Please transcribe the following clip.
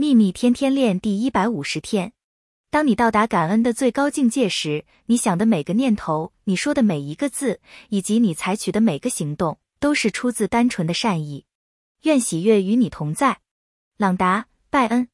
秘密天天练第一百五十天。当你到达感恩的最高境界时你想的每个念头你说的每一个字以及你采取的每个行动都是出自单纯的善意。愿喜悦与你同在。朗达拜恩。